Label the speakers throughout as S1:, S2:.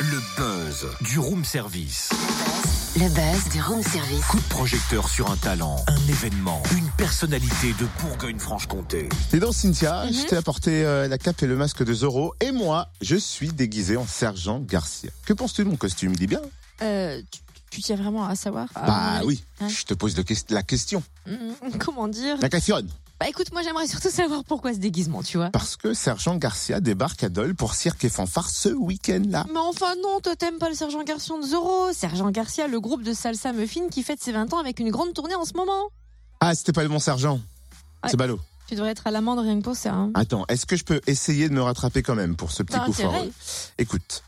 S1: Le buzz du room service.
S2: Le buzz du room service.
S1: Coup de projecteur sur un talent, un événement, une personnalité de Bourgogne-Franche-Comté.
S3: Dis donc Cynthia,
S4: Mhm.
S3: je t'ai apporté euh, la cape et le masque de Zorro et moi, je suis déguisé en sergent Garcia. Que penses-tu de mon costume? Il est bien
S4: Euh, tu, tiens vraiment à savoir
S3: Bah
S4: Ah,
S3: oui,
S4: Hein
S3: je te pose la question.
S4: Mm, Comment dire
S3: La question
S4: Bah écoute, moi j'aimerais surtout savoir pourquoi ce déguisement, tu vois.
S3: Parce que sergent Garcia débarque à Dole pour cirque et fanfare ce week-end-là.
S4: Mais enfin non, toi t'aimes pas le Sergent Garcia de Zorro. Sergent Garcia, le groupe de salsa muffin qui fête ses 20 ans avec une grande tournée en ce moment.
S3: Ah, c'était pas le bon sergent
S4: Ouais.
S3: C'est ballot.
S4: Tu devrais être à l'amende rien que pour ça. Hein.
S3: Attends, est-ce que je peux essayer de me rattraper quand même pour ce petit
S4: T'as
S3: coup fort
S4: intérêt.
S3: Écoute.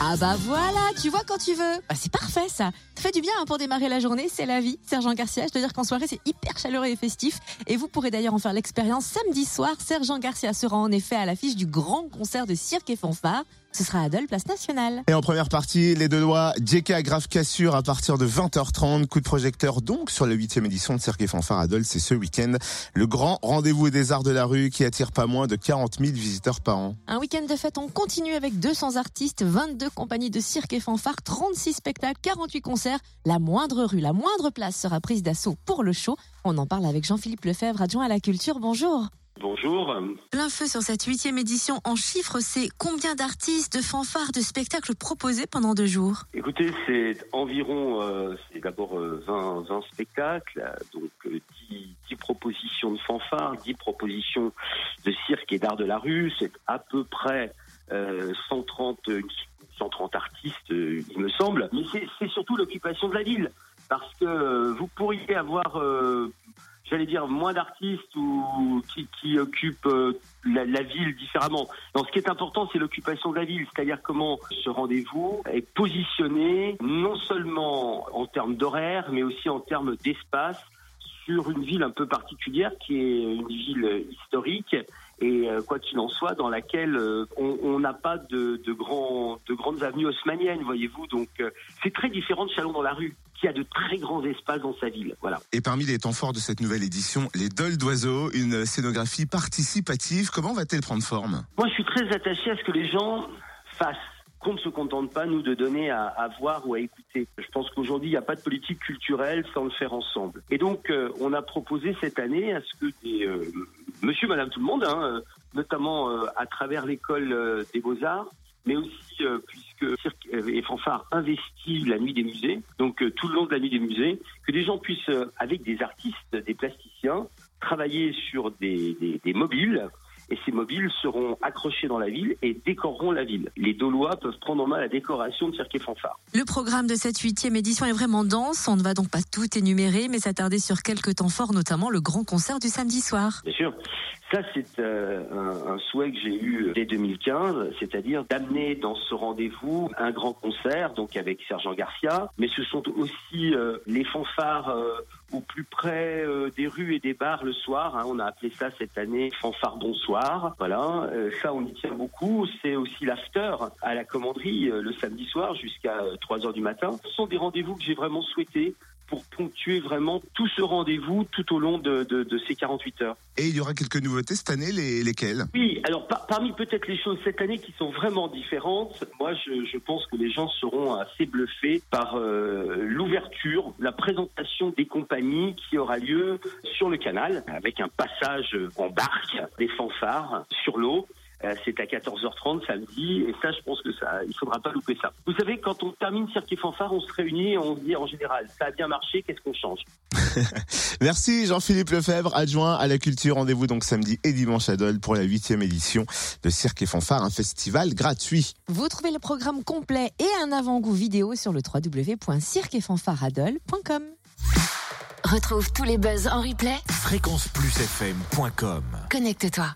S4: Ah bah voilà, tu vois quand tu veux. Bah c'est parfait ça. Ça fait du bien hein, pour démarrer la journée, c'est la vie. Sergent Garcia, je dois dire qu'en soirée c'est hyper chaleureux et festif. Et vous pourrez d'ailleurs en faire l'expérience samedi soir. Sergent Garcia sera en effet à l'affiche du grand concert de cirque et fanfare. Ce sera à Dole, place nationale.
S3: Et en première partie, les deux doigts, JK Grave Cassure à partir de 20h30. Coup de projecteur donc sur la huitième édition de Cirque et Fanfare à Dole, c'est ce week-end. Le grand rendez-vous des arts de la rue qui attire pas moins de 40 000 visiteurs par an.
S4: Un week-end de fête, on continue avec 200 artistes, 22 compagnies de cirque et fanfare, 36 spectacles, 48 concerts. La moindre rue, la moindre place sera prise d'assaut pour le show. On en parle avec Jean-Philippe Lefebvre, adjoint à la culture. Bonjour.
S5: Bonjour.
S4: Plein feu sur cette huitième édition. En chiffres, c'est combien d'artistes, de fanfares, de spectacles proposés pendant deux jours?
S5: Écoutez, c'est environ, euh, c'est d'abord euh, 20, 20 spectacles, euh, donc euh, 10, 10 propositions de fanfare, 10 propositions de cirque et d'art de la rue. C'est à peu près euh, 130, euh, 130 artistes, euh, il me semble. Mais c'est- surtout l'occupation de la ville, parce que euh, vous pourriez avoir... euh, J'allais dire moins d'artistes ou qui, occupent euh, la, la ville différemment. Donc, ce qui est important, c'est l'occupation de la ville, c'est-à-dire comment ce rendez-vous est positionné non seulement en termes d'horaire, mais aussi en termes d'espace sur une ville un peu particulière qui est une ville historique et euh, quoi qu'il en soit dans laquelle euh, on n'a pas de, de, grands, de grandes avenues haussmanniennes, voyez-vous. Donc euh, c'est très différent de Chalon dans la rue qui a de très grands espaces dans sa ville. Voilà.
S3: Et parmi les temps forts de cette nouvelle édition, les Doles d'oiseaux, une scénographie participative. Comment va-t-elle prendre forme?
S5: Moi, je suis très attaché à ce que les gens fassent. Qu'on ne se contente pas, nous, de donner à, à voir ou à écouter. Je pense qu'aujourd'hui, il n'y a pas de politique culturelle sans le faire ensemble. Et donc, euh, on a proposé cette année à ce que des euh, monsieur, madame, tout le monde, hein, euh, notamment euh, à travers l'école euh, des beaux-arts, mais aussi puisque Cirque et Fanfare investit la nuit des musées, donc tout le long de la nuit des musées, que des gens puissent, avec des artistes, des plasticiens, travailler sur des, des mobiles et ces mobiles seront accrochés dans la ville et décoreront la ville. Les Dolois peuvent prendre en main la décoration de Cirque et Fanfare.
S4: Le programme de cette huitième édition est vraiment dense. On ne va donc pas tout énumérer, mais s'attarder sur quelques temps forts, notamment le grand concert du samedi soir.
S5: Bien sûr. Ça, c'est euh, un, un souhait que j'ai eu dès 2015, c'est-à-dire d'amener dans ce rendez-vous un grand concert, donc avec Sergent Garcia, mais ce sont aussi euh, les fanfares euh, au plus près euh, des rues et des bars le soir. hein. on a appelé ça cette année fanfare bonsoir. Voilà, euh, ça on y tient beaucoup. C'est aussi l'after à la commanderie euh, le samedi soir jusqu'à 3 heures du matin. Ce sont des rendez-vous que j'ai vraiment souhaité pour ponctuer vraiment tout ce rendez-vous tout au long de, de, de ces 48 heures.
S3: Et il y aura quelques nouveautés cette année, les, lesquelles?
S5: Oui, alors par- parmi peut-être les choses cette année qui sont vraiment différentes, moi je, je pense que les gens seront assez bluffés par euh, l'ouverture, la présentation des compagnies qui aura lieu sur le canal avec un passage en barque, des fanfares sur l'eau. Euh, C'est à 14h30 samedi et ça je pense que ça il faudra pas louper ça. Vous savez quand on termine Cirque et Fanfare on se réunit et on se dit en général ça a bien marché qu'est-ce qu'on change?
S3: Merci Jean-Philippe Lefebvre, adjoint à la culture. Rendez-vous donc samedi et dimanche à Dole pour la huitième édition de Cirque et Fanfare, un festival gratuit.
S4: Vous trouvez le programme complet et un avant-goût vidéo sur le www.cirqueetfanfaradol.com.
S2: Retrouve tous les buzz en replay.
S1: Fréquenceplusfm.com
S2: Connecte-toi.